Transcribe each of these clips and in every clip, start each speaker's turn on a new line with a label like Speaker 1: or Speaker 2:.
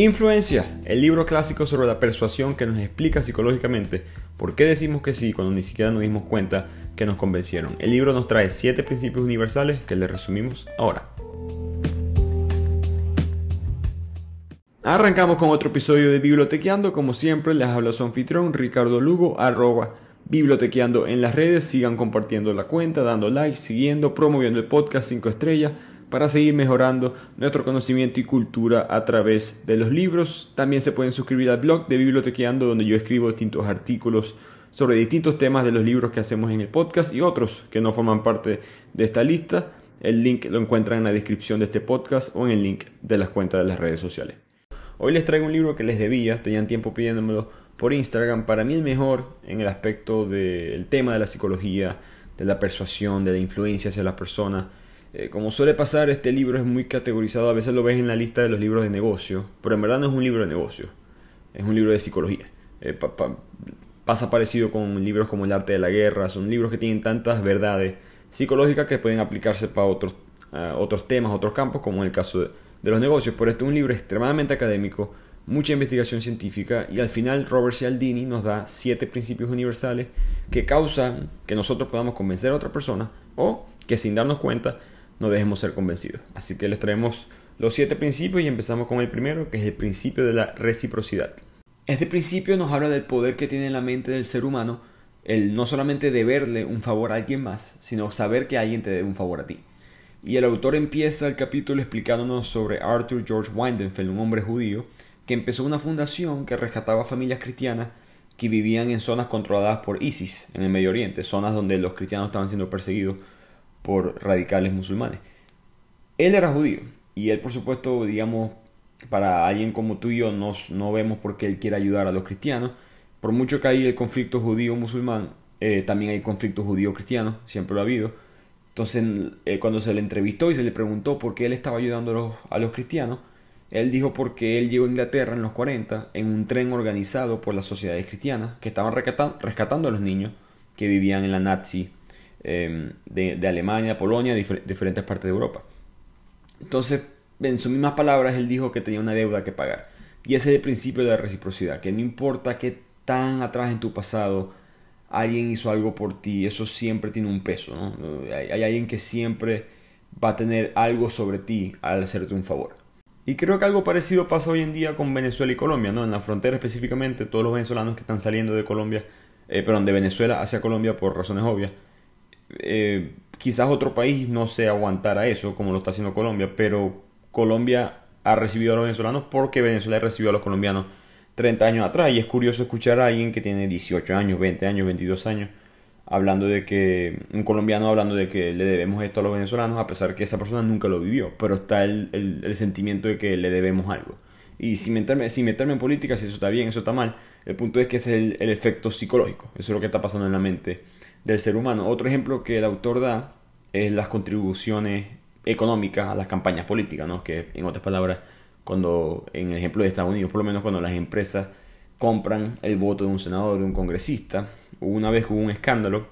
Speaker 1: Influencia, el libro clásico sobre la persuasión que nos explica psicológicamente por qué decimos que sí cuando ni siquiera nos dimos cuenta que nos convencieron. El libro nos trae 7 principios universales que les resumimos ahora. Arrancamos con otro episodio de Bibliotequeando. Como siempre, les habla su anfitrión Ricardo Lugo, arroba bibliotequeando en las redes. Sigan compartiendo la cuenta, dando like, siguiendo, promoviendo el podcast 5 estrellas para seguir mejorando nuestro conocimiento y cultura a través de los libros. También se pueden suscribir al blog de Bibliotequeando donde yo escribo distintos artículos sobre distintos temas de los libros que hacemos en el podcast y otros que no forman parte de esta lista. El link lo encuentran en la descripción de este podcast o en el link de las cuentas de las redes sociales. Hoy les traigo un libro que les debía, tenían tiempo pidiéndomelo por Instagram. Para mí el mejor en el aspecto del tema de la psicología, de la persuasión, de la influencia hacia las personas eh, como suele pasar, este libro es muy categorizado, a veces lo ves en la lista de los libros de negocio, pero en verdad no es un libro de negocio, es un libro de psicología. Eh, pasa parecido con libros como El arte de la guerra, son libros que tienen tantas verdades psicológicas que pueden aplicarse para otros, otros temas, otros campos, como en el caso de, los negocios. Pero este es un libro extremadamente académico, mucha investigación científica y al final Robert Cialdini nos da siete principios universales que causan que nosotros podamos convencer a otra persona o que sin darnos cuenta no dejemos ser convencidos. Así que les traemos los siete principios y empezamos con el primero, que es el principio de la reciprocidad. Este principio nos habla del poder que tiene la mente del ser humano el no solamente deberle un favor a alguien más, sino saber que alguien te debe un favor a ti. Y el autor empieza el capítulo explicándonos sobre Arthur George Weidenfeld, un hombre judío, que empezó una fundación que rescataba familias cristianas que vivían en zonas controladas por ISIS en el Medio Oriente, zonas donde los cristianos estaban siendo perseguidos por radicales musulmanes. Él era judío y él por supuesto, digamos, para alguien como tú y yo no, no vemos por qué él quiere ayudar a los cristianos. Por mucho que hay el conflicto judío-musulmán, eh, también hay conflicto judío-cristiano, siempre lo ha habido. Entonces, eh, cuando se le entrevistó y se le preguntó por qué él estaba ayudando a los, a los cristianos, él dijo porque él llegó a Inglaterra en los 40 en un tren organizado por las sociedades cristianas que estaban rescatando a los niños que vivían en la Nazi Em, de, Alemania, Polonia, de diferentes partes de Europa. Entonces, en sus mismas palabras, él dijo que tenía una deuda que pagar. Y ese es el principio de la reciprocidad, que no importa qué tan atrás en tu pasado alguien hizo algo por ti, eso siempre tiene un peso, Hay, hay alguien que siempre va a tener algo sobre ti al hacerte un favor. Y creo que algo parecido pasa hoy en día con Venezuela y Colombia, ¿no? En la frontera específicamente, todos los venezolanos que están saliendo de Colombia, eh, perdón, de Venezuela hacia Colombia por razones obvias, eh, quizás otro país no se aguantara eso como lo está haciendo Colombia, pero Colombia ha recibido a los venezolanos porque Venezuela recibido a los colombianos 30 años atrás y es curioso escuchar a alguien que tiene 18 años, 20 años, 22 años hablando de que un colombiano hablando de que le debemos esto a los venezolanos a pesar que esa persona nunca lo vivió, pero está el, el, sentimiento de que le debemos algo. Y sin meterme, sin meterme en política, si eso está bien, eso está mal, el punto es que es el, el efecto psicológico, eso es lo que está pasando en la mente del ser humano. Otro ejemplo que el autor da es las contribuciones económicas a las campañas políticas, ¿no? que en otras palabras, cuando en el ejemplo de Estados Unidos, por lo menos cuando las empresas compran el voto de un senador, de un congresista, una vez hubo un escándalo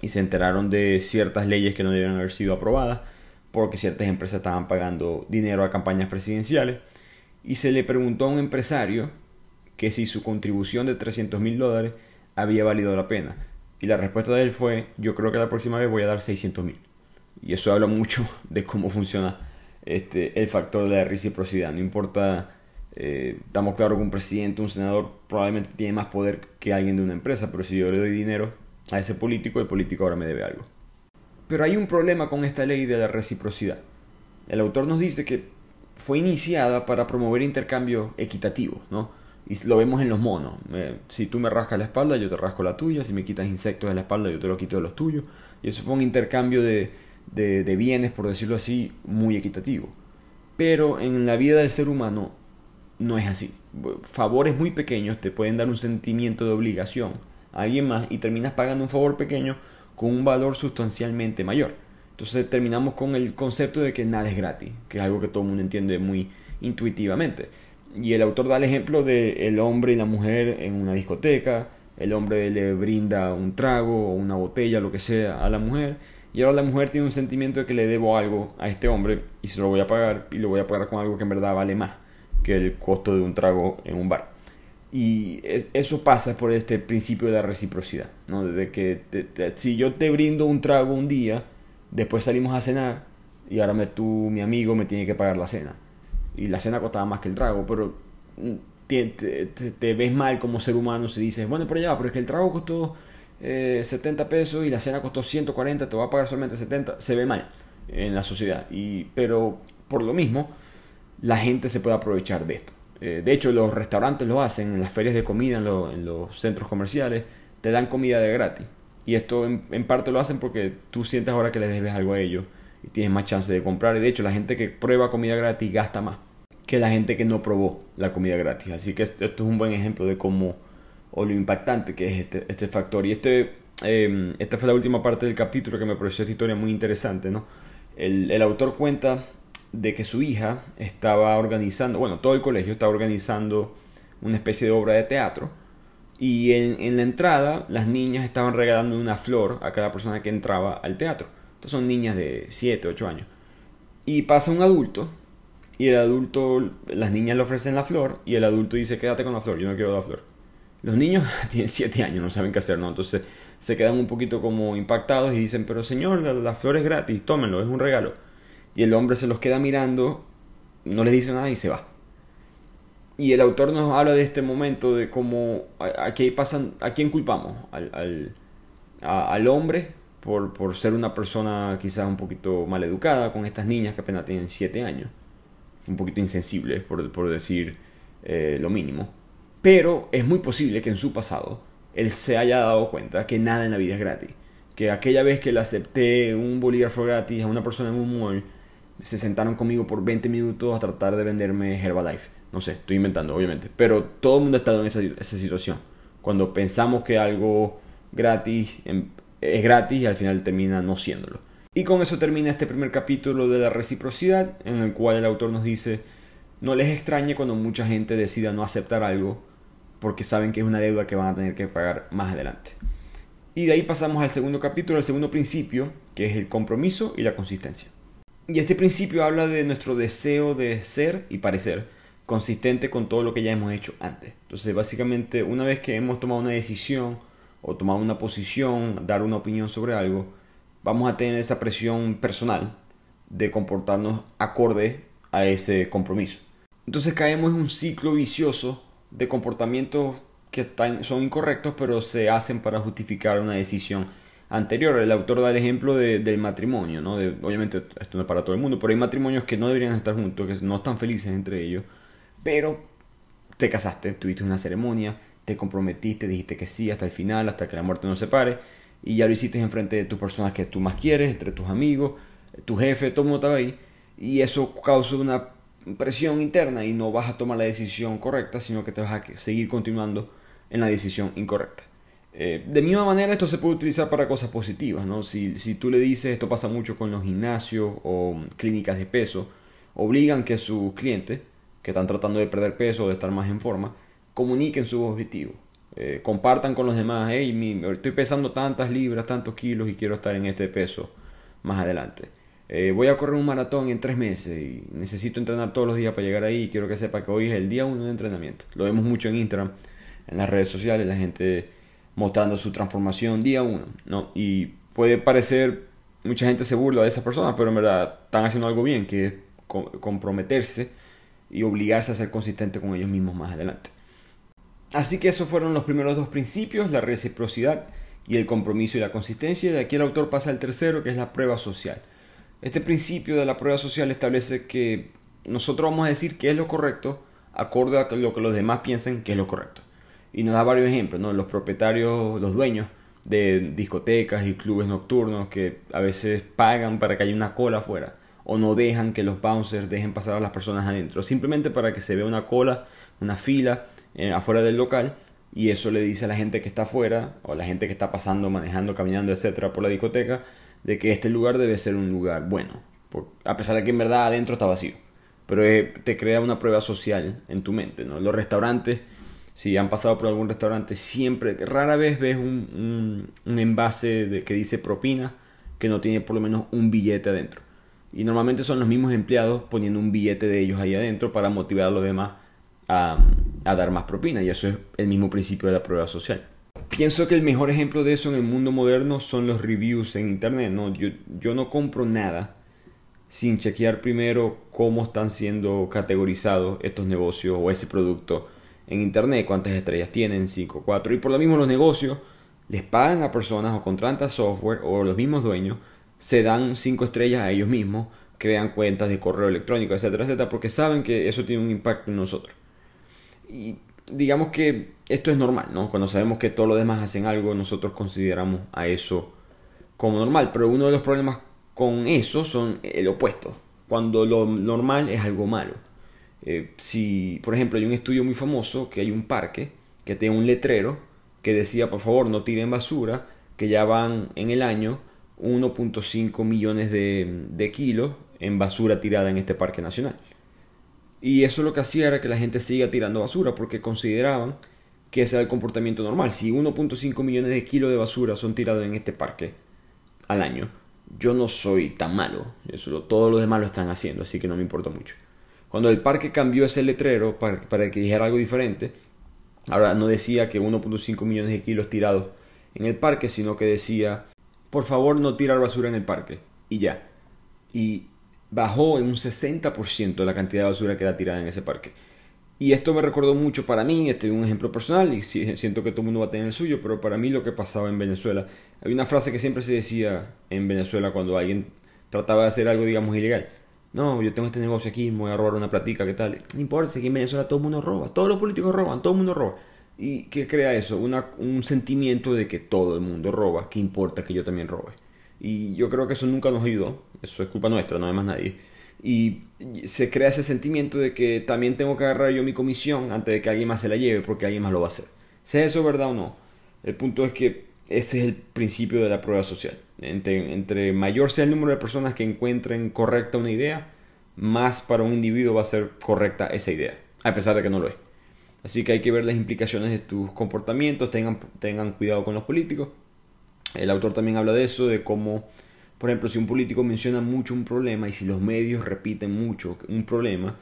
Speaker 1: y se enteraron de ciertas leyes que no debían haber sido aprobadas porque ciertas empresas estaban pagando dinero a campañas presidenciales y se le preguntó a un empresario que si su contribución de 300 mil dólares había valido la pena. Y la respuesta de él fue, yo creo que la próxima vez voy a dar 600 mil. Y eso habla mucho de cómo funciona este, el factor de la reciprocidad. No importa, eh, estamos claros que un presidente, un senador probablemente tiene más poder que alguien de una empresa, pero si yo le doy dinero a ese político, el político ahora me debe algo. Pero hay un problema con esta ley de la reciprocidad. El autor nos dice que fue iniciada para promover intercambios equitativos, ¿no? Y lo vemos en los monos. si tú me rascas la espalda, yo te rasco la tuya. Si me quitas insectos de la espalda, yo te lo quito de los tuyos. Y eso fue un intercambio de, de, bienes, por decirlo así, muy equitativo. Pero en la vida del ser humano no es así. Favores muy pequeños te pueden dar un sentimiento de obligación a alguien más y terminas pagando un favor pequeño con un valor sustancialmente mayor. Entonces terminamos con el concepto de que nada es gratis, que es algo que todo el mundo entiende muy intuitivamente. Y el autor da el ejemplo de el hombre y la mujer en una discoteca, el hombre le brinda un trago o una botella, lo que sea, a la mujer, y ahora la mujer tiene un sentimiento de que le debo algo a este hombre y se lo voy a pagar y lo voy a pagar con algo que en verdad vale más. que el costo de un trago en un bar. Y eso pasa por este principio de la reciprocidad, ¿no? De que si yo te brindo un trago un día, después salimos a cenar y ahora me, tú, mi amigo, me tiene que pagar la cena. Y la cena costaba más que el trago, pero mm, te, ves mal como ser humano si dices, bueno, pero ya, pero es que el trago costó 70 eh, pesos y la cena costó 140, te va a pagar solamente 70, se ve mal en la sociedad. Y, pero por lo mismo, la gente se puede aprovechar de esto. Eh, de hecho, los restaurantes lo hacen, en las ferias de comida, en, los centros comerciales, te dan comida de gratis. Y esto en, parte lo hacen porque tú sientes ahora que les debes algo a ellos y tienes más chance de comprar. Y de hecho, la gente que prueba comida gratis gasta más que la gente que no probó la comida gratis. Así que esto, es un buen ejemplo de cómo, o lo impactante que es este, este factor. Y este, em, esta fue la última parte del capítulo que me pareció esta historia muy interesante. ¿no? El, el autor cuenta de que su hija estaba organizando, bueno, todo el colegio estaba organizando una especie de obra de teatro y en, la entrada las niñas estaban regalando una flor a cada persona que entraba al teatro. Son niñas de 7, 8 años. Y pasa un adulto y el adulto, las niñas le ofrecen la flor y el adulto dice quédate con la flor, yo no quiero la flor. Los niños tienen 7 años, no saben qué hacer, ¿no? Entonces se quedan un poquito como impactados y dicen, pero señor, la flor es gratis, tómenlo, es un regalo. Y el hombre se los queda mirando, no les dice nada y se va. Y el autor nos habla de este momento, de cómo aquí pasan, a quién culpamos, al, al, hombre por, ser una persona quizás un poquito mal educada con estas niñas que apenas tienen 7 años, un poquito insensibles por, por decir eh, lo mínimo. Pero es muy posible que en su pasado él se haya dado cuenta que nada en la vida es gratis. Que aquella vez que le acepté un bolígrafo gratis a una persona en un mall, se sentaron conmigo por 20 minutos a tratar de venderme Herbalife. No sé, estoy inventando, obviamente. Pero todo el mundo ha estado en esa, situación. Cuando pensamos que algo gratis em, es gratis y al final termina no siéndolo. Y con eso termina este primer capítulo de la reciprocidad, en el cual el autor nos dice, no les extrañe cuando mucha gente decida no aceptar algo porque saben que es una deuda que van a tener que pagar más adelante. Y de ahí pasamos al segundo capítulo, al segundo principio, que es el compromiso y la consistencia. Y este principio habla de nuestro deseo de ser y parecer consistente con todo lo que ya hemos hecho antes. Entonces, básicamente, una vez que hemos tomado una decisión o tomado una posición, dar una opinión sobre algo, vamos a tener esa presión personal de comportarnos acorde a ese compromiso. Entonces caemos en un ciclo vicioso de comportamientos que son incorrectos, pero se hacen para justificar una decisión anterior. El autor da el ejemplo del matrimonio, ¿no? De, obviamente esto no es para todo el mundo, pero hay matrimonios que no deberían estar juntos, que no están felices entre ellos, pero te casaste, tuviste una ceremonia, te comprometiste, dijiste que sí hasta el final, hasta que la muerte nos separe, y ya lo hiciste en frente de tus personas que tú más quieres, entre tus amigos, tu jefe, todo el mundo ahí, y eso causa una presión interna y no vas a tomar la decisión correcta, sino que te vas a seguir continuando en la decisión incorrecta. Eh, de misma manera esto se puede utilizar para cosas positivas, ¿no? Si, si tú le dices, esto pasa mucho con los gimnasios o clínicas de peso, obligan que sus clientes, que están tratando de perder peso o de estar más en forma, comuniquen sus objetivos. Eh, compartan con los demás, hey, estoy pesando tantas libras, tantos kilos y quiero estar en este peso más adelante. Eh, voy a correr un maratón en tres meses y necesito entrenar todos los días para llegar ahí y quiero que sepa que hoy es el día uno de entrenamiento. Lo vemos mucho en Instagram, en las redes sociales, la gente mostrando su transformación día uno, ¿no? Y puede parecer, mucha gente se burla de esas personas, pero en verdad están haciendo algo bien, que es comprometerse y obligarse a ser consistente con ellos mismos más adelante. Así que esos fueron los primeros dos principios, la reciprocidad y el compromiso y la consistencia. De aquí el autor pasa al tercero, que es la prueba social. Este principio de la prueba social establece que nosotros vamos a decir qué es lo correcto acorde a lo que los demás piensen que es lo correcto y nos da varios ejemplos, ¿no? Los propietarios, los dueños de discotecas y clubes nocturnos que a veces pagan para que haya una cola afuera o no dejan que los bouncers dejen pasar a las personas adentro, simplemente para que se vea una cola, una fila afuera del local y eso le dice a la gente que está afuera o la gente que está pasando, manejando, caminando, etcétera por la discoteca de que este lugar debe ser un lugar bueno, a pesar de que en verdad adentro está vacío, pero eh, te crea una prueba social en tu mente, ¿no? Los restaurantes si han pasado por algún restaurante, siempre, rara vez ves un, un, envase de, que dice propina que no tiene por lo menos un billete adentro. Y normalmente son los mismos empleados poniendo un billete de ellos ahí adentro para motivar a los demás a, a dar más propina. Y eso es el mismo principio de la prueba social. Pienso que el mejor ejemplo de eso en el mundo moderno son los reviews en internet. ¿no? Yo, yo no compro nada sin chequear primero cómo están siendo categorizados estos negocios o ese producto en internet, cuántas estrellas tienen, 5, 4. Y por lo mismo los negocios les pagan a personas o contratan software o los mismos dueños se dan 5 estrellas a ellos mismos, crean cuentas de correo electrónico, etcétera, etcétera, porque saben que eso tiene un impacto en nosotros. Y digamos que esto es normal, ¿no? Cuando sabemos que todos los demás hacen algo, nosotros consideramos a eso como normal. Pero uno de los problemas con eso son el opuesto. Cuando lo normal es algo malo. Eh, si, por ejemplo, hay un estudio muy famoso que hay un parque que tiene un letrero que decía, por favor, no tiren basura, que ya van en el año 1.5 millones de, de kilos en basura tirada en este parque nacional. Y eso lo que hacía era que la gente siga tirando basura porque consideraban que ese era el comportamiento normal. Si 1.5 millones de kilos de basura son tirados en este parque al año, yo no soy tan malo. Eso, todos los demás lo están haciendo, así que no me importa mucho. Cuando el parque cambió ese letrero para, para que dijera algo diferente, ahora no decía que 1.5 millones de kilos tirados en el parque, sino que decía, por favor no tirar basura en el parque. Y ya. Y bajó en un 60% la cantidad de basura que era tirada en ese parque. Y esto me recordó mucho para mí, este es un ejemplo personal y siento que todo el mundo va a tener el suyo, pero para mí lo que pasaba en Venezuela, había una frase que siempre se decía en Venezuela cuando alguien trataba de hacer algo, digamos, ilegal. No, yo tengo este negocio aquí, me voy a robar una platica, ¿qué tal? No importa, aquí en Venezuela todo el mundo roba, todos los políticos roban, todo el mundo roba. ¿Y qué crea eso? Un sentimiento de que todo el mundo roba, que importa que yo también robe. Y yo creo que eso nunca nos ayudó, eso es culpa nuestra, no hay más nadie. Y se crea ese sentimiento de que también tengo que agarrar yo mi comisión antes de que alguien más se la lleve porque alguien más lo va a hacer. Sea eso verdad o no, el punto es que ese es el principio de la prueba social. Entre, entre mayor sea el número de personas que encuentren correcta una idea, más para un individuo va a ser correcta esa idea, a pesar de que no lo es. Así que hay que ver las implicaciones de tus comportamientos, tengan, tengan cuidado con los políticos. El autor también habla de eso, de cómo por ejemplo, si un político menciona mucho un problema y si los medios repiten mucho un problema,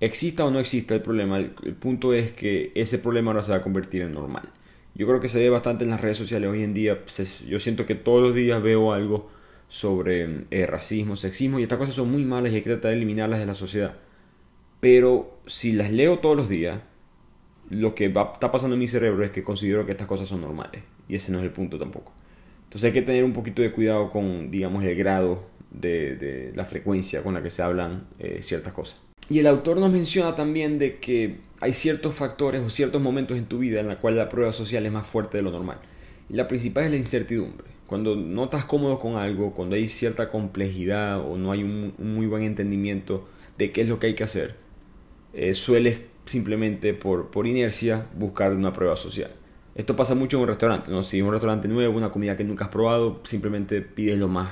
Speaker 1: exista o no exista el problema, el, punto es que ese problema ahora se va a convertir en normal. Yo creo que se ve bastante en las redes sociales hoy en día. yo siento que todos los días veo algo sobre eh, racismo, sexismo y estas cosas son muy malas y hay que tratar de eliminarlas de la sociedad. Pero si las leo todos los días, lo que va, está pasando en mi cerebro es que considero que estas cosas son normales. Y ese no es el punto tampoco. Entonces hay que tener un poquito de cuidado con, digamos, el grado de, la frecuencia con la que se hablan eh, ciertas cosas. Y el autor nos menciona también de que hay ciertos factores o ciertos momentos en tu vida en la cual la prueba social es más fuerte de lo normal. Y la principal es la incertidumbre. Cuando no estás cómodo con algo, cuando hay cierta complejidad o no hay un, muy buen entendimiento de qué es lo que hay que hacer, eh, sueles simplemente por, por inercia buscar una prueba social. Esto pasa mucho en un restaurante, ¿no? Si es un restaurante nuevo, una comida que nunca has probado, simplemente pides lo más,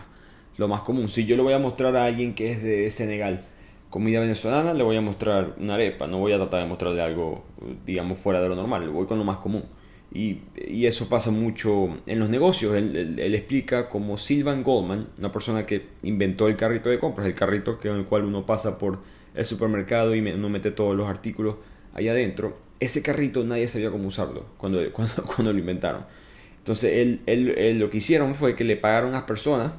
Speaker 1: lo más común. Si yo le voy a mostrar a alguien que es de Senegal comida venezolana, le voy a mostrar una arepa, no voy a tratar de mostrarle algo, digamos, fuera de lo normal, voy con lo más común. Y, y eso pasa mucho en los negocios. Él, explica como Sylvan Goldman, una persona que inventó el carrito de compras, el carrito con el cual uno pasa por el supermercado y uno mete todos los artículos ahí adentro ese carrito nadie sabía cómo usarlo cuando, cuando, lo inventaron. Entonces él, él, lo que hicieron fue que le pagaron a personas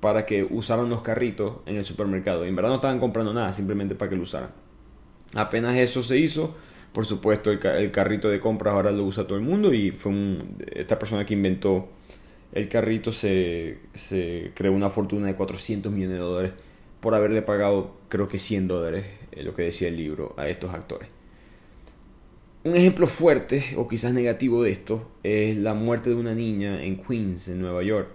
Speaker 1: para que usaran los carritos en el supermercado. Y en verdad no estaban comprando nada, simplemente para que lo usaran. Apenas eso se hizo, por supuesto el, carrito de compras ahora lo usa todo el mundo y fue esta persona que inventó el carrito se, se creó una fortuna de 400 millones de dólares por haberle pagado creo que 100 dólares, lo que decía el libro, a estos actores. Un ejemplo fuerte o quizás negativo de esto es la muerte de una niña en Queens, en Nueva York.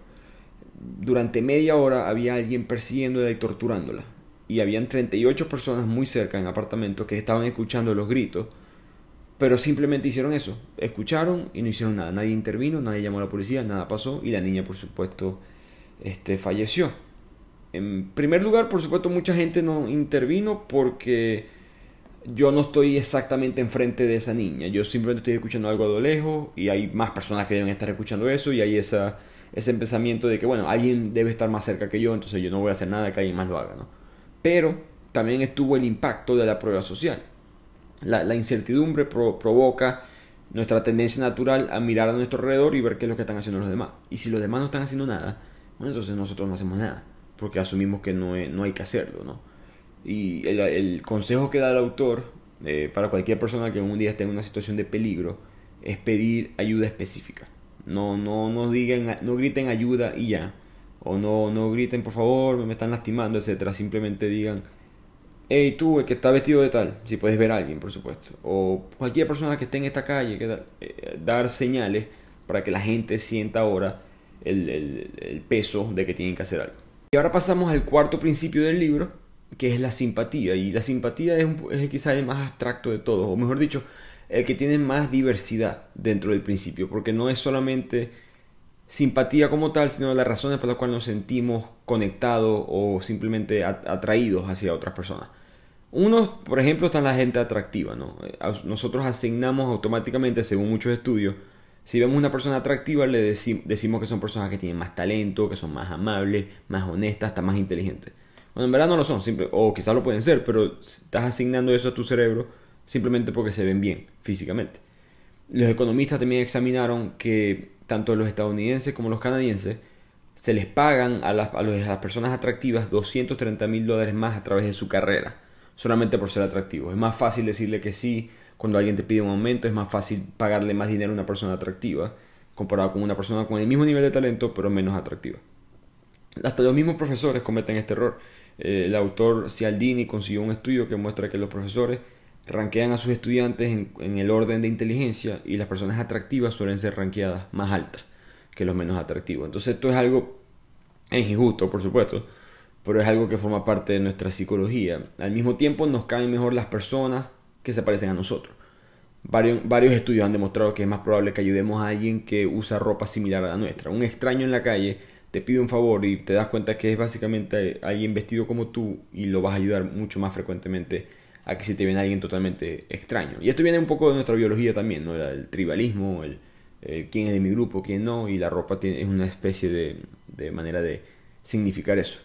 Speaker 1: Durante media hora había alguien persiguiéndola y torturándola. Y habían 38 personas muy cerca en apartamentos que estaban escuchando los gritos, pero simplemente hicieron eso. Escucharon y no hicieron nada. Nadie intervino, nadie llamó a la policía, nada pasó y la niña, por supuesto, este, falleció. En primer lugar, por supuesto, mucha gente no intervino porque yo no estoy exactamente enfrente de esa niña. Yo simplemente estoy escuchando algo a lo lejos y hay más personas que deben estar escuchando eso y hay esa, ese pensamiento de que, bueno, alguien debe estar más cerca que yo, entonces yo no voy a hacer nada que alguien más lo haga, ¿no? Pero también estuvo el impacto de la prueba social. La, incertidumbre provoca nuestra tendencia natural a mirar a nuestro alrededor y ver qué es lo que están haciendo los demás. Y si los demás no están haciendo nada, bueno, entonces nosotros no hacemos nada, porque asumimos que no, no hay que hacerlo, ¿no? Y el, consejo que da el autor eh, para cualquier persona que un día esté en una situación de peligro es pedir ayuda específica. No, no, no, digan, no griten ayuda y ya. O no, no griten, por favor, me están lastimando, etcétera. Simplemente digan, hey, tú, el que está vestido de tal, si puedes ver a alguien, por supuesto. O cualquier persona que esté en esta calle, que eh, dar señales para que la gente sienta ahora el, el, peso de que tienen que hacer algo. Y ahora pasamos al cuarto principio del libro, que es la simpatía. Y la simpatía es, quizá el más abstracto de todos, o mejor dicho, el que tiene más diversidad dentro del principio, porque no es solamente simpatía como tal, sino las razones por las cuales nos sentimos conectados o simplemente atraídos hacia otras personas. Uno, por ejemplo, está la gente atractiva, ¿no? Nosotros asignamos automáticamente, según muchos estudios, si vemos una persona atractiva, le decimos que son personas que tienen más talento, que son más amables, más honestas, hasta más inteligentes. Bueno, en verdad no lo son, o quizás lo pueden ser, pero estás asignando eso a tu cerebro simplemente porque se ven bien físicamente. Los economistas también examinaron que tanto los estadounidenses como los canadienses se les pagan a las, a las personas atractivas 230 mil dólares más a través de su carrera, solamente por ser atractivos. Es más fácil decirle que sí cuando alguien te pide un aumento, es más fácil pagarle más dinero a una persona atractiva comparado con una persona con el mismo nivel de talento pero menos atractiva. Hasta los mismos profesores cometen este error. Eh, el autor Cialdini consiguió un estudio que muestra que los profesores ranquean a sus estudiantes en, el orden de inteligencia y las personas atractivas suelen ser ranqueadas más altas que los menos atractivos. Entonces esto es algo es injusto, por supuesto, pero es algo que forma parte de nuestra psicología. Al mismo tiempo nos caen mejor las personas que se parecen a nosotros. Varios, varios estudios han demostrado que es más probable que ayudemos a alguien que usa ropa similar a la nuestra. Un extraño en la calle te pide un favor y te das cuenta que es básicamente alguien vestido como tú y lo vas a ayudar mucho más frecuentemente a que si te viene alguien totalmente extraño. Y esto viene un poco de nuestra biología también, ¿no? el tribalismo, el, quién es de mi grupo, quién no, y la ropa tiene, es una especie de, de, manera de significar eso.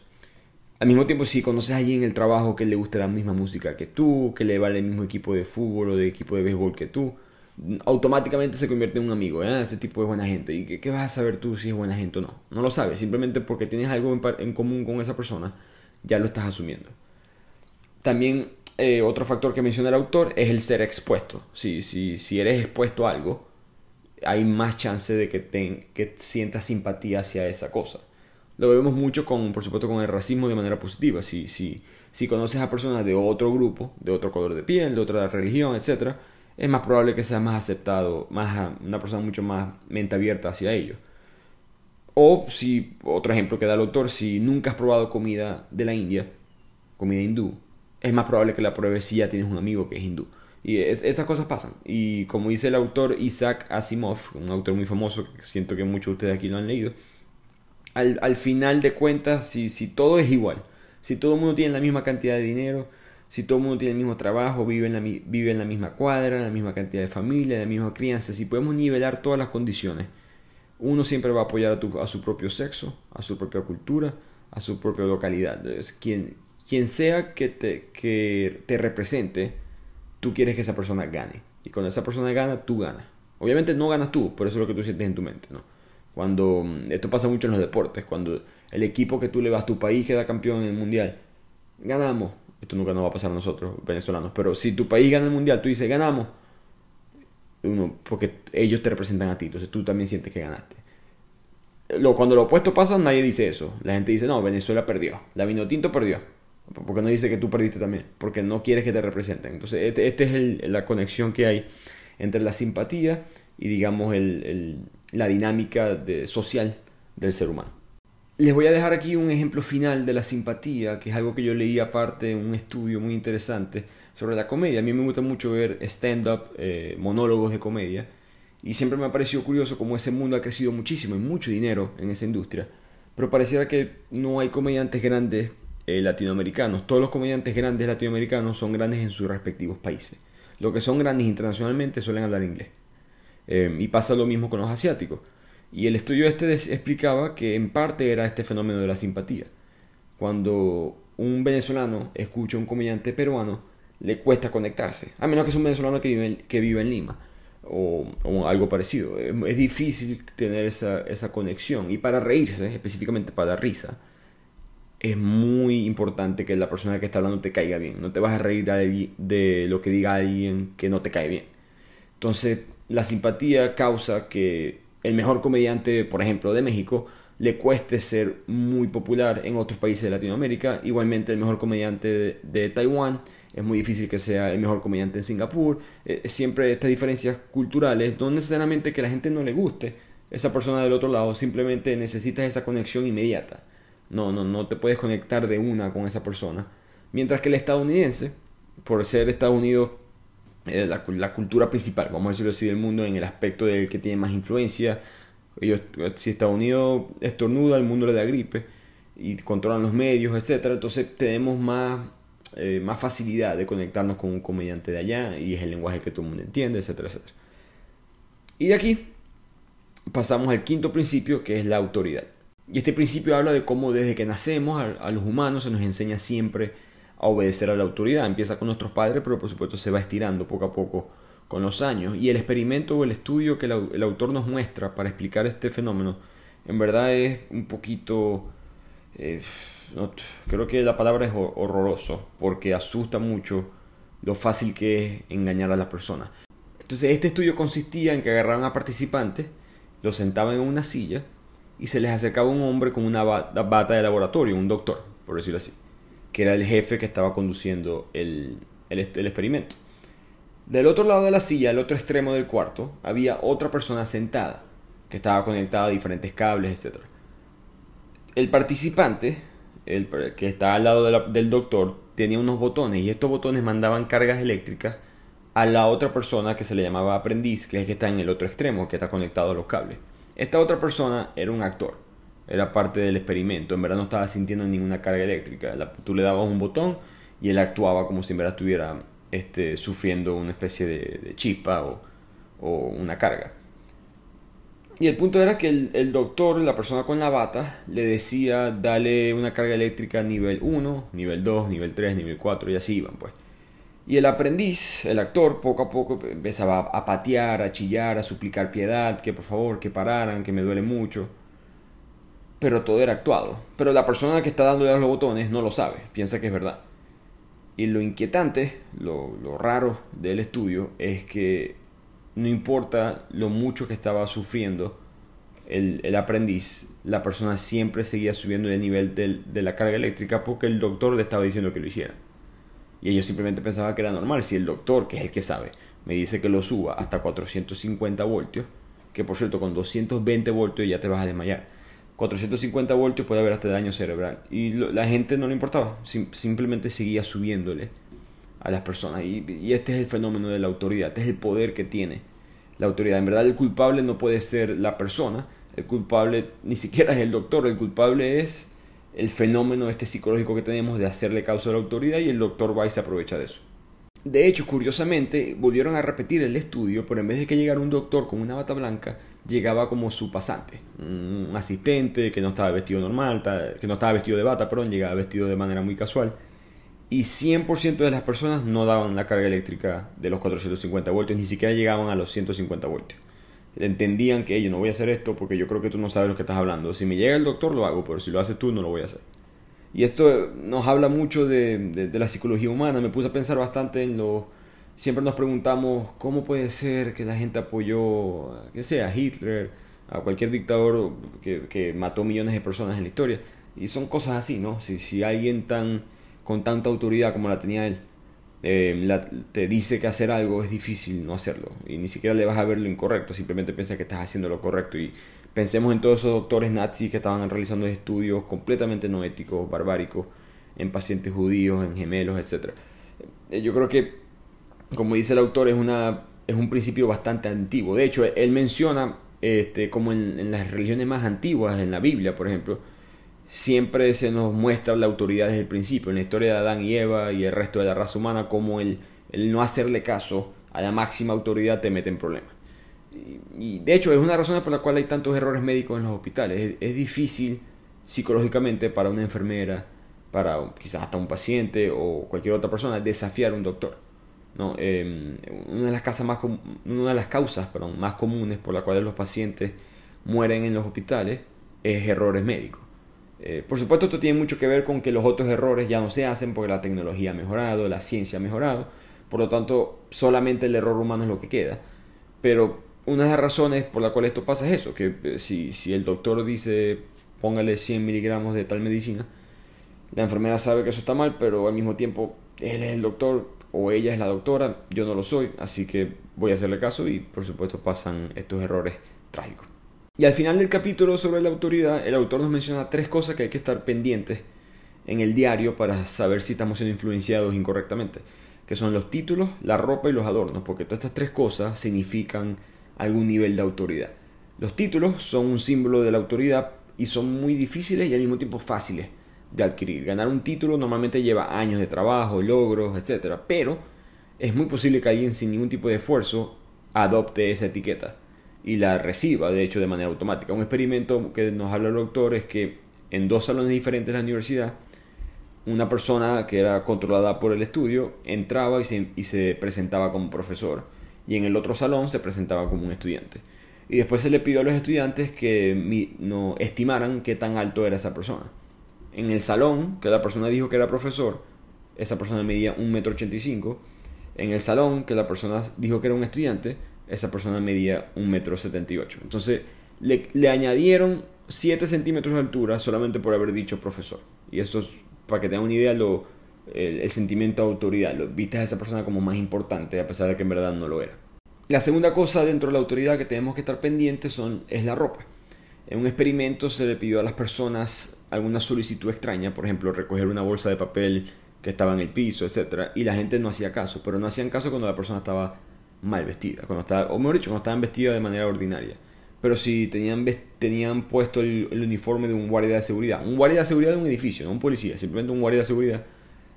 Speaker 1: Al mismo tiempo, si conoces a alguien en el trabajo que le gusta la misma música que tú, que le vale el mismo equipo de fútbol o de equipo de béisbol que tú, automáticamente se convierte en un amigo, ¿eh? ese tipo de buena gente. ¿Y qué, vas a saber tú si es buena gente o no? No lo sabes, simplemente porque tienes algo en, común con esa persona, ya lo estás asumiendo. También eh, otro factor que menciona el autor es el ser expuesto. Si, si, si eres expuesto a algo, hay más chance de que, te, que sientas simpatía hacia esa cosa. Lo vemos mucho con, por supuesto, con el racismo de manera positiva. Si, si, si conoces a personas de otro grupo, de otro color de piel, de otra religión, etc., es más probable que seas más aceptado, más una persona mucho más mente abierta hacia ellos. O si, otro ejemplo que da el autor, si nunca has probado comida de la India, comida hindú, es más probable que la pruebes si ya tienes un amigo que es hindú. Y estas cosas pasan. Y como dice el autor Isaac Asimov, un autor muy famoso, que siento que muchos de ustedes aquí lo han leído, al, al final de cuentas, si, si todo es igual, si todo el mundo tiene la misma cantidad de dinero, si todo el mundo tiene el mismo trabajo, vive en la, vive en la misma cuadra, la misma cantidad de familia, la misma crianza, si podemos nivelar todas las condiciones, uno siempre va a apoyar a, a su propio sexo, a su propia cultura, a su propia localidad. Entonces, quien, quien sea que te, que te represente, tú quieres que esa persona gane. Y cuando esa persona gana, tú ganas. Obviamente no ganas tú, pero eso es lo que tú sientes en tu mente, ¿no? Cuando, mm, esto pasa mucho en los deportes, cuando el equipo que tú le vas tu país queda campeón en el mundial, ganamos. Esto nunca nos va a pasar a nosotros, venezolanos, pero si tu país gana el mundial, tú dices, ganamos. Uno, porque ellos te representan a ti, entonces tú también sientes que ganaste. Lo, cuando lo opuesto pasa, nadie dice eso. La gente dice, no, Venezuela perdió, la Vinotinto perdió porque no dice que tú perdiste también, porque no quieres que te representen. Entonces, esta este es la conexión que hay entre la simpatía y, digamos, el, la dinámica social del ser humano. Les voy a dejar aquí un ejemplo final de la simpatía, que es algo que yo leí aparte en un estudio muy interesante sobre la comedia. A mí me gusta mucho ver stand-up, eh, monólogos de comedia, y siempre me ha parecido curioso cómo ese mundo ha crecido muchísimo, hay mucho dinero en esa industria, pero pareciera que no hay comediantes grandes eh, latinoamericanos. Todos los comediantes grandes latinoamericanos son grandes en sus respectivos países. Los que son grandes internacionalmente suelen hablar inglés. Eh, y pasa lo mismo con los asiáticos. Y el estudio este explicaba que en parte era este fenómeno de la simpatía. Cuando un venezolano escucha a un comediante peruano, le cuesta conectarse, a menos que sea un venezolano que vive en, que vive en Lima o, algo parecido. Es, difícil tener esa, esa conexión. Y para reírse, específicamente para la risa, es muy importante que la persona que está hablando te caiga bien. No te vas a reír de, de lo que diga alguien que no te cae bien. Entonces, la simpatía causa que el mejor comediante, por ejemplo, de México, le cueste ser muy popular en otros países de Latinoamérica. Igualmente, el mejor comediante de, Taiwán es muy difícil que sea el mejor comediante en Singapur. Eh, siempre estas diferencias culturales, no necesariamente que la gente no le guste esa persona del otro lado, simplemente necesitas esa conexión inmediata. No, no, no te puedes conectar de una con esa persona. Mientras que el estadounidense, por ser Estados Unidos la, la, cultura principal, vamos a decirlo así, del mundo en el aspecto del que tiene más influencia, ellos, si Estados Unidos estornuda, el mundo le da gripe y controlan los medios, etcétera. Entonces tenemos más, eh, más facilidad de conectarnos con un comediante de allá y es el lenguaje que todo el mundo entiende, etcétera, etcétera. Y de aquí pasamos al quinto principio que es la autoridad. Y este principio habla de cómo desde que nacemos a, los humanos se nos enseña siempre a obedecer a la autoridad. Empieza con nuestros padres, pero por supuesto se va estirando poco a poco con los años. Y el experimento o el estudio que el, autor nos muestra para explicar este fenómeno, en verdad es un poquito... Eh, creo que la palabra es horroroso, porque asusta mucho lo fácil que es engañar a las personas. Entonces este estudio consistía en que agarraban a participantes, los sentaban en una silla y se les acercaba un hombre con una bata de laboratorio, un doctor, por decirlo así, que era el jefe que estaba conduciendo el, el experimento. Del otro lado de la silla, al otro extremo del cuarto, había otra persona sentada, que estaba conectada a diferentes cables, etc. El participante, el que estaba al lado del doctor, tenía unos botones y estos botones mandaban cargas eléctricas a la otra persona que se le llamaba aprendiz, que es el que está en el otro extremo, que está conectado a los cables. Esta otra persona era un actor, era parte del experimento, en verdad no estaba sintiendo ninguna carga eléctrica. tú le dabas un botón y él actuaba como si en verdad estuviera este, sufriendo una especie de, chispa o, una carga. Y el punto era que el, doctor, la persona con la bata, le decía dale una carga eléctrica nivel 1, nivel 2, nivel 3, nivel 4 y así iban pues. Y el aprendiz, el actor, poco a poco empezaba a patear, a chillar, a suplicar piedad, que por favor, que pararan, que me duele mucho. Pero todo era actuado. Pero la persona que está dándole los botones no lo sabe, piensa que es verdad. Y lo inquietante, lo, raro del estudio es que no importa lo mucho que estaba sufriendo el, aprendiz, la persona siempre seguía subiendo el nivel de la carga eléctrica porque el doctor le estaba diciendo que lo hiciera. Y ellos simplemente pensaban que era normal. Si el doctor, que es el que sabe, me dice que lo suba hasta 450 voltios, que por cierto con 220 voltios ya te vas a desmayar 450 voltios puede haber hasta daño cerebral. Y la gente no le importaba, simplemente seguía subiéndole a las personas. Y, este es el fenómeno de la autoridad, este es el poder que tiene la autoridad. En verdad el culpable no puede ser la persona, el culpable ni siquiera es el doctor, el culpable es el fenómeno este psicológico que tenemos de hacerle causa a la autoridad y el doctor va y se aprovecha de eso. De hecho, curiosamente, volvieron a repetir el estudio, pero en vez de que llegara un doctor con una bata blanca, llegaba como su pasante, un asistente que no estaba vestido normal, que no estaba vestido de bata, perdón, llegaba vestido de manera muy casual. Y 100% de las personas no daban la carga eléctrica de los 450 voltios, ni siquiera llegaban a los 150 voltios. Entendían que yo no voy a hacer esto porque yo creo que tú no sabes lo que estás hablando. Si me llega el doctor lo hago, pero si lo haces tú no lo voy a hacer. Y esto nos habla mucho de, de la psicología humana. Me puse a pensar bastante en lo siempre nos preguntamos cómo puede ser que la gente apoyó, que sea, Hitler, a cualquier dictador que, mató millones de personas en la historia. Y son cosas así, ¿no? Si, si alguien tan con tanta autoridad como la tenía él eh, te dice que hacer algo es difícil no hacerlo. Y ni siquiera le vas a ver lo incorrecto, simplemente piensa que estás haciendo lo correcto. Y pensemos en todos esos doctores nazis que estaban realizando estudios completamente no éticos, barbáricos, en pacientes judíos, en gemelos, etc. Eh, yo creo que como dice el autor, es, una, es un principio bastante antiguo. De hecho, él menciona, este, como en, las religiones más antiguas, en la Biblia, por ejemplo, siempre se nos muestra la autoridad desde el principio. En la historia de Adán y Eva y el resto de la raza humana, como el, el no hacerle caso a la máxima autoridad te mete en problemas. y, de hecho es una razón por la cual hay tantos errores médicos en los hospitales. Es, difícil psicológicamente para una enfermera, para quizás hasta un paciente o cualquier otra persona desafiar a un doctor. ¿No? Em, una, de las causas más una de las causas más comunes por las cuales los pacientes mueren en los hospitales es errores médicos. Eh, por supuesto esto tiene mucho que ver con que los otros errores ya no se hacen porque la tecnología ha mejorado, la ciencia ha mejorado, por lo tanto solamente el error humano es lo que queda. Pero una de las razones por la cual esto pasa es eso, que eh, si, si el doctor dice póngale 100 miligramos de tal medicina, la enfermera sabe que eso está mal, pero al mismo tiempo él es el doctor o ella es la doctora, yo no lo soy, así que voy a hacerle caso y por supuesto pasan estos errores trágicos. Y al final del capítulo sobre la autoridad, el autor nos menciona tres cosas que hay que estar pendientes en el diario para saber si estamos siendo influenciados incorrectamente, que son los títulos, la ropa y los adornos, porque todas estas tres cosas significan algún nivel de autoridad. Los títulos son un símbolo de la autoridad y son muy difíciles y al mismo tiempo fáciles de adquirir. Ganar un título normalmente lleva años de trabajo, logros, etc. Pero es muy posible que alguien sin ningún tipo de esfuerzo adopte esa etiqueta y la reciba, de hecho, de manera automática. Un experimento que nos habla el doctor es que en dos salones diferentes de la universidad, una persona que era controlada por el estudio entraba y se, y se presentaba como profesor, y en el otro salón se presentaba como un estudiante. Y después se le pidió a los estudiantes que no estimaran qué tan alto era esa persona. En el salón, que la persona dijo que era profesor, esa persona medía 1,85 m. En el salón, que la persona dijo que era un estudiante, esa persona medía 1,78 m. Entonces le, añadieron 7 centímetros de altura solamente por haber dicho profesor. Y eso es, para que tengan una idea, lo, el, sentimiento de autoridad. Lo, viste a esa persona como más importante a pesar de que en verdad no lo era. La segunda cosa dentro de la autoridad que tenemos que estar pendientes son, es la ropa. En un experimento se le pidió a las personas alguna solicitud extraña, por ejemplo, recoger una bolsa de papel que estaba en el piso, etc. Y la gente no hacía caso, pero no hacían caso cuando la persona estaba mal vestida, cuando estaba, o mejor dicho, cuando estaban vestidas de manera ordinaria. Pero si tenían, tenían puesto el, uniforme de un guardia de seguridad, un guardia de seguridad de un edificio, no un policía, simplemente un guardia de seguridad,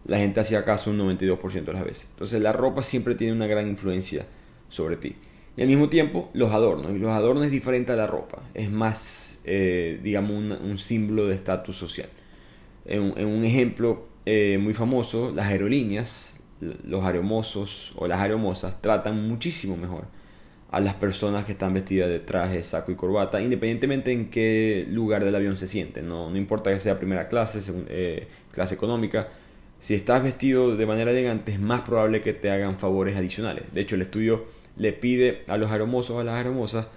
Speaker 1: la gente hacía caso un 92% de las veces. Entonces la ropa siempre tiene una gran influencia sobre ti. Y al mismo tiempo los adornos. Y los adornos es diferente a la ropa. Es más, eh, digamos, un, símbolo de estatus social. En, un ejemplo eh, muy famoso, las aerolíneas, los aeromosos o las aeromosas tratan muchísimo mejor a las personas que están vestidas de traje, saco y corbata, independientemente en qué lugar del avión se sienten. No, no importa que sea primera clase, eh, clase económica. Si estás vestido de manera elegante es más probable que te hagan favores adicionales. De hecho, el estudio le pide a los aromosos o a las aromosas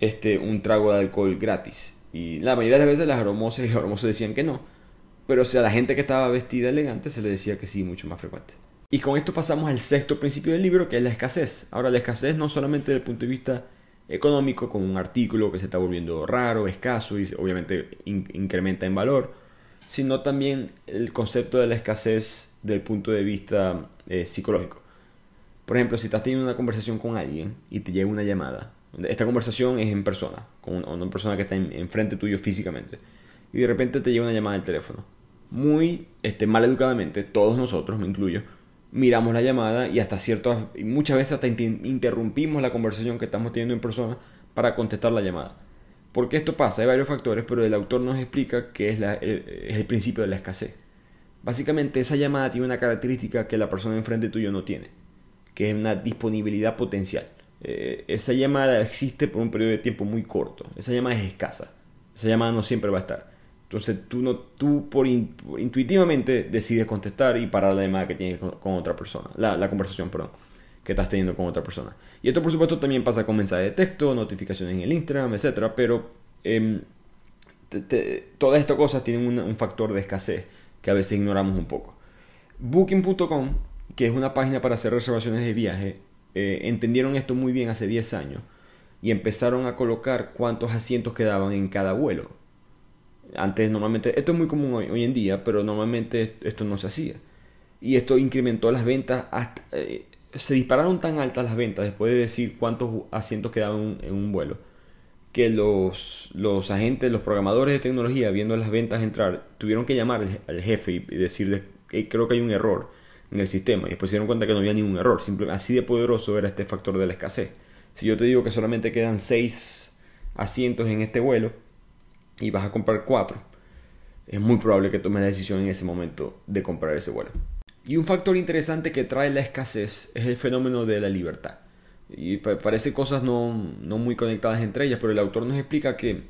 Speaker 1: este, un trago de alcohol gratis. Y la mayoría de las veces las aromosas y los aromosos decían que no. Pero si a la gente que estaba vestida elegante se le decía que sí, mucho más frecuente. Y con esto pasamos al sexto principio del libro, que es la escasez. Ahora, la escasez no solamente desde el punto de vista económico, con un artículo que se está volviendo raro, escaso y obviamente incrementa en valor, sino también el concepto de la escasez del punto de vista eh, psicológico. Por ejemplo, si estás teniendo una conversación con alguien y te llega una llamada, esta conversación es en persona, con una persona que está enfrente tuyo físicamente, y de repente te llega una llamada al teléfono. Muy este, mal educadamente, todos nosotros, me incluyo, miramos la llamada y hasta cierto, y muchas veces hasta interrumpimos la conversación que estamos teniendo en persona para contestar la llamada. ¿Por qué esto pasa? Hay varios factores, pero el autor nos explica que es, es el principio de la escasez. Básicamente esa llamada tiene una característica que la persona enfrente tuyo no tiene que es una disponibilidad potencial. Eh, esa llamada existe por un periodo de tiempo muy corto. Esa llamada es escasa. Esa llamada no siempre va a estar. Entonces tú, no, tú por, intuitivamente decides contestar y parar la llamada que tienes con, otra persona. La, conversación, perdón, que estás teniendo con otra persona. Y esto por supuesto también pasa con mensajes de texto, notificaciones en el Instagram, etc. Pero eh, todas estas cosas tienen un factor de escasez que a veces ignoramos un poco. Booking.com que es una página para hacer reservaciones de viaje, eh, entendieron esto muy bien hace 10 años y empezaron a colocar cuántos asientos quedaban en cada vuelo. Antes normalmente, esto es muy común hoy, en día, pero normalmente esto no se hacía. Y esto incrementó las ventas, eh, se dispararon tan altas las ventas después de decir cuántos asientos quedaban en un vuelo, que los, los agentes, los programadores de tecnología, viendo las ventas entrar, tuvieron que llamar al, jefe y, decirle creo que hay un error en el sistema y después se dieron cuenta que no había ningún error, simplemente así de poderoso era este factor de la escasez. Si yo te digo que solamente quedan 6 asientos en este vuelo y vas a comprar 4, es muy probable que tomes la decisión en ese momento de comprar ese vuelo. Y un factor interesante que trae la escasez es el fenómeno de la libertad. Y parece cosas no, no muy conectadas entre ellas, pero el autor nos explica que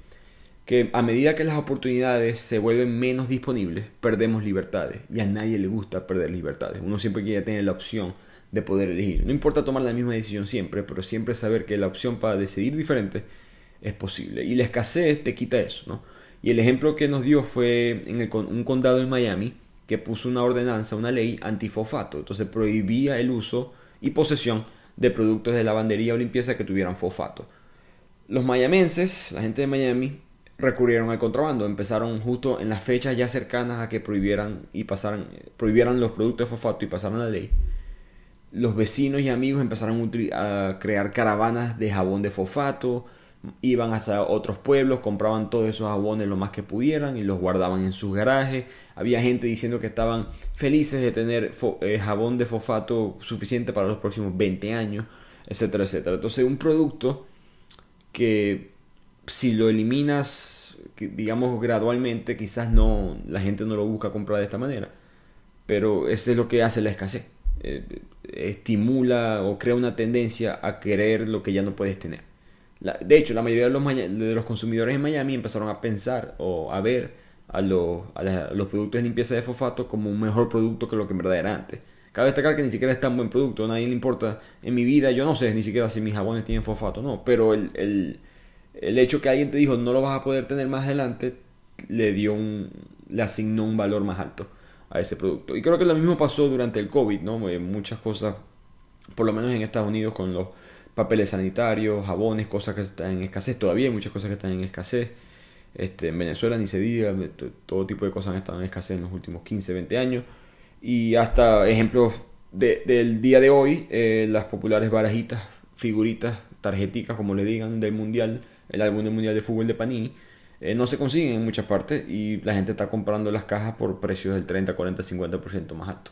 Speaker 1: que a medida que las oportunidades se vuelven menos disponibles, perdemos libertades. Y a nadie le gusta perder libertades. Uno siempre quiere tener la opción de poder elegir. No importa tomar la misma decisión siempre, pero siempre saber que la opción para decidir diferente es posible. Y la escasez te quita eso, ¿no? Y el ejemplo que nos dio fue en un condado en Miami que puso una ordenanza, una ley antifosfato. Entonces prohibía el uso y posesión de productos de lavandería o limpieza que tuvieran fosfato. Los mayamenses, la gente de Miami, recurrieron al contrabando. Empezaron justo en las fechas ya cercanas a que prohibieran y pasaran, prohibieran los productos de fosfato y pasaran la ley. Los vecinos y amigos empezaron a crear caravanas de jabón de fosfato, iban hacia otros pueblos, compraban todos esos jabones lo más que pudieran y los guardaban en sus garajes. Había gente diciendo que estaban felices de tener eh, jabón de fosfato suficiente para los próximos 20 años, etcétera, etcétera. Entonces un producto que si lo eliminas, digamos, gradualmente, quizás no, la gente no lo busca comprar de esta manera. Pero eso es lo que hace la escasez. Eh, estimula o crea una tendencia a querer lo que ya no puedes tener. de hecho, la mayoría de los, de los, consumidores en Miami empezaron a pensar o a ver a los, a, los productos de limpieza de fosfato como un mejor producto que lo que en verdad era antes. Cabe destacar que ni siquiera es tan buen producto, a nadie le importa. En mi vida, yo no sé ni siquiera si mis jabones tienen fosfato, no, pero el hecho que alguien te dijo no lo vas a poder tener más adelante le dio un le asignó un valor más alto a ese producto. Y creo que lo mismo pasó durante el covid no eh, muchas cosas por lo menos en Estados Unidos con los papeles sanitarios jabones cosas que están en escasez. Todavía hay muchas cosas que están en escasez. Este, en Venezuela ni se diga todo tipo de cosas han estado en escasez en los últimos 15 20 años. Y hasta ejemplos del día de hoy eh, las populares barajitas figuritas tarjeticas como le digan del mundial el álbum del Mundial de Fútbol de Panini, eh, no se consiguen en muchas partes y la gente está comprando las cajas por precios del 30, 40, 50% más alto.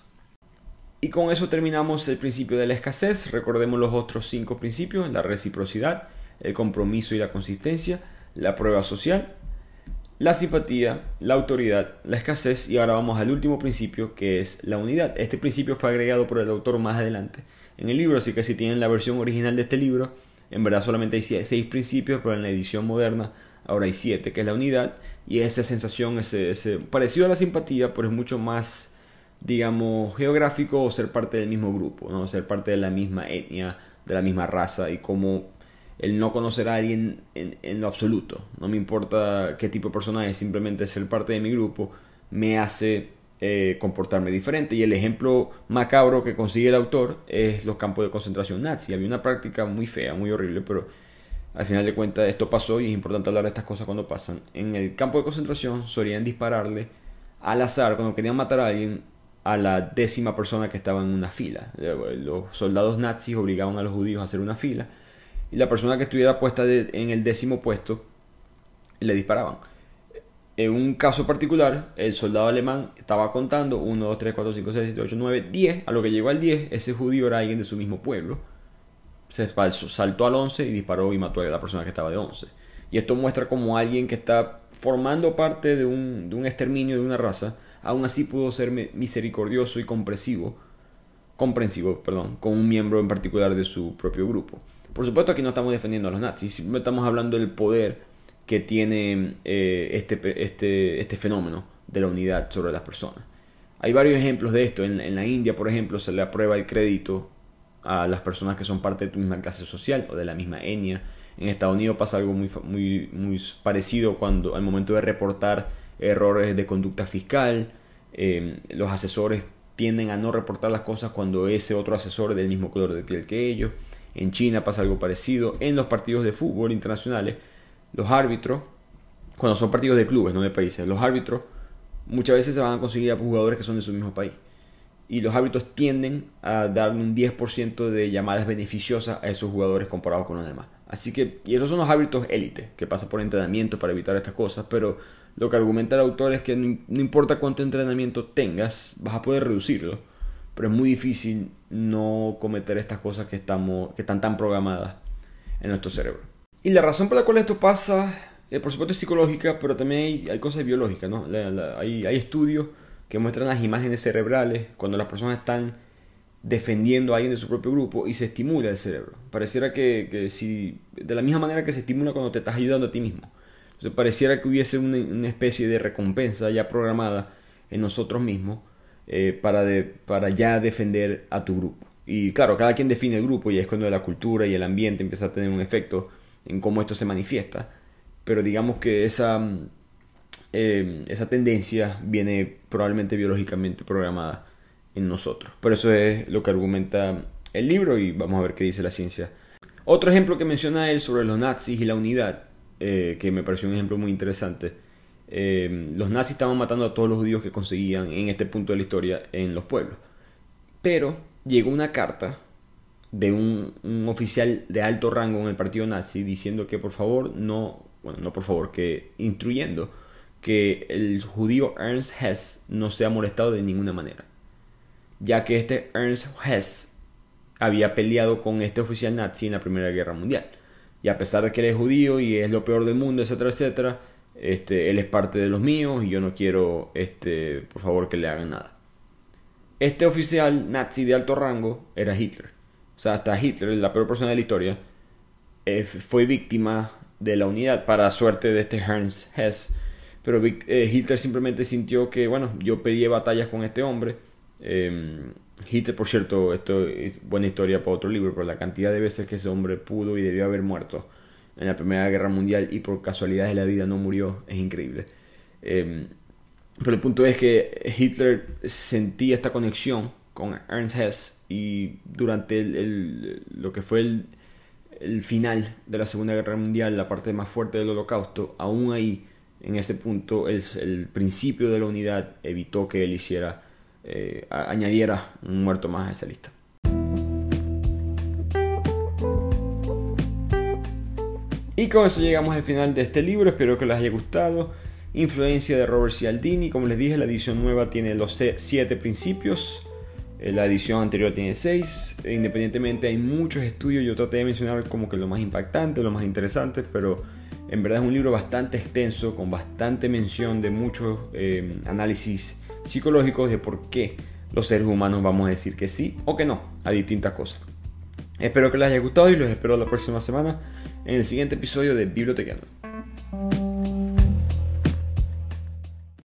Speaker 1: Y con eso terminamos el principio de la escasez. Recordemos los otros cinco principios, la reciprocidad, el compromiso y la consistencia, la prueba social, la simpatía, la autoridad, la escasez y ahora vamos al último principio que es la unidad. Este principio fue agregado por el autor más adelante en el libro, así que si tienen la versión original de este libro, en verdad solamente hay seis principios, pero en la edición moderna ahora hay siete, que es la unidad. Y esa sensación, ese, ese parecido a la simpatía, pero es mucho más, digamos, geográfico o ser parte del mismo grupo, ¿no? ser parte de la misma etnia, de la misma raza y como el no conocer a alguien en, en, lo absoluto. No me importa qué tipo de persona es, simplemente ser parte de mi grupo me hace eh, comportarme diferente. Y el ejemplo macabro que consigue el autor es los campos de concentración nazi. Había una práctica muy fea, muy horrible, pero al final de cuentas esto pasó y es importante hablar de estas cosas cuando pasan. En el campo de concentración solían dispararle al azar cuando querían matar a alguien a la décima persona que estaba en una fila. Los soldados nazis obligaban a los judíos a hacer una fila y la persona que estuviera puesta en el décimo puesto le disparaban. En un caso particular, el soldado alemán estaba contando 1, 2, 3, 4, 5, 6, 7, 8, 9, 10. A lo que llegó al 10, ese judío era alguien de su mismo pueblo. Se saltó al 11 y disparó y mató a la persona que estaba de 11. Y esto muestra como alguien que está formando parte de un, de un exterminio de una raza, aún así pudo ser misericordioso y comprensivo, comprensivo perdón, con un miembro en particular de su propio grupo. Por supuesto aquí no estamos defendiendo a los nazis, estamos hablando del poder que tiene eh, este, este, este fenómeno de la unidad sobre las personas. Hay varios ejemplos de esto. En, la India, por ejemplo, se le aprueba el crédito a las personas que son parte de tu misma clase social o de la misma etnia. En Estados Unidos pasa algo muy, muy, muy parecido cuando al momento de reportar errores de conducta fiscal, eh, los asesores tienden a no reportar las cosas cuando ese otro asesor es del mismo color de piel que ellos. En China pasa algo parecido. En los partidos de fútbol internacionales los árbitros, cuando son partidos de clubes, no de países, los árbitros muchas veces se van a conseguir a jugadores que son de su mismo país. Y los árbitros tienden a darle un 10% de llamadas beneficiosas a esos jugadores comparados con los demás. Así que, y esos son los árbitros élite, que pasan por entrenamiento para evitar estas cosas, pero lo que argumenta el autor es que no, no importa cuánto entrenamiento tengas, vas a poder reducirlo, pero es muy difícil no cometer estas cosas que, estamos, que están tan programadas en nuestro cerebro. Y la razón por la cual esto pasa, eh, por supuesto es psicológica, pero también hay, cosas biológicas, ¿no? hay, hay estudios que muestran las imágenes cerebrales cuando las personas están defendiendo a alguien de su propio grupo y se estimula el cerebro. Pareciera que, si, de la misma manera que se estimula cuando te estás ayudando a ti mismo. Entonces pareciera que hubiese una, especie de recompensa ya programada en nosotros mismos eh, para, para ya defender a tu grupo. Y claro, cada quien define el grupo y es cuando la cultura y el ambiente empieza a tener un efecto en cómo esto se manifiesta. Pero digamos que esa, eh, esa tendencia viene probablemente biológicamente programada en nosotros. Por eso es lo que argumenta el libro y vamos a ver qué dice la ciencia. Otro ejemplo que menciona él sobre los nazis y la unidad, eh, que me pareció un ejemplo muy interesante. Eh, los nazis estaban matando a todos los judíos que conseguían en este punto de la historia en los pueblos. Pero llegó una carta de un, un, oficial de alto rango en el partido nazi diciendo que por favor no, bueno, no por favor, que instruyendo que el judío Ernst Hess no sea molestado de ninguna manera ya que este Ernst Hess había peleado con este oficial nazi en la Primera Guerra Mundial. Y a pesar de que él es judío y es lo peor del mundo, etcétera, etcétera, este, él es parte de los míos y yo no quiero, este, por favor, que le hagan nada. Este oficial nazi de alto rango era Hitler. O sea, hasta Hitler, la peor persona de la historia, eh, fue víctima de la unidad para suerte de este Ernst Hess. Pero eh, Hitler simplemente sintió que, bueno, yo pedí batallas con este hombre eh, Hitler, por cierto, esto es buena historia para otro libro, pero la cantidad de veces que ese hombre pudo y debió haber muerto en la Primera Guerra Mundial y por casualidad de la vida no murió es increíble. Em, pero el punto es que Hitler sentía esta conexión con Ernst Hess y durante lo que fue el, el, final de la Segunda Guerra Mundial, la parte más fuerte del holocausto, aún ahí, en ese punto, el, el principio de la unidad evitó que él hiciera eh, añadiera un muerto más a esa lista. Y con eso llegamos al final de este libro, espero que les haya gustado. Influencia de Robert Cialdini, como les dije, la edición nueva tiene los siete principios, la edición anterior tiene seis. Independientemente hay muchos estudios, yo traté de mencionar como que lo más impactante, lo más interesante, pero en verdad es un libro bastante extenso, con bastante mención de muchos eh, análisis psicológicos de por qué los seres humanos vamos a decir que sí o que no a distintas cosas. Espero que les haya gustado y los espero la próxima semana en el siguiente episodio de Bibliotequeando.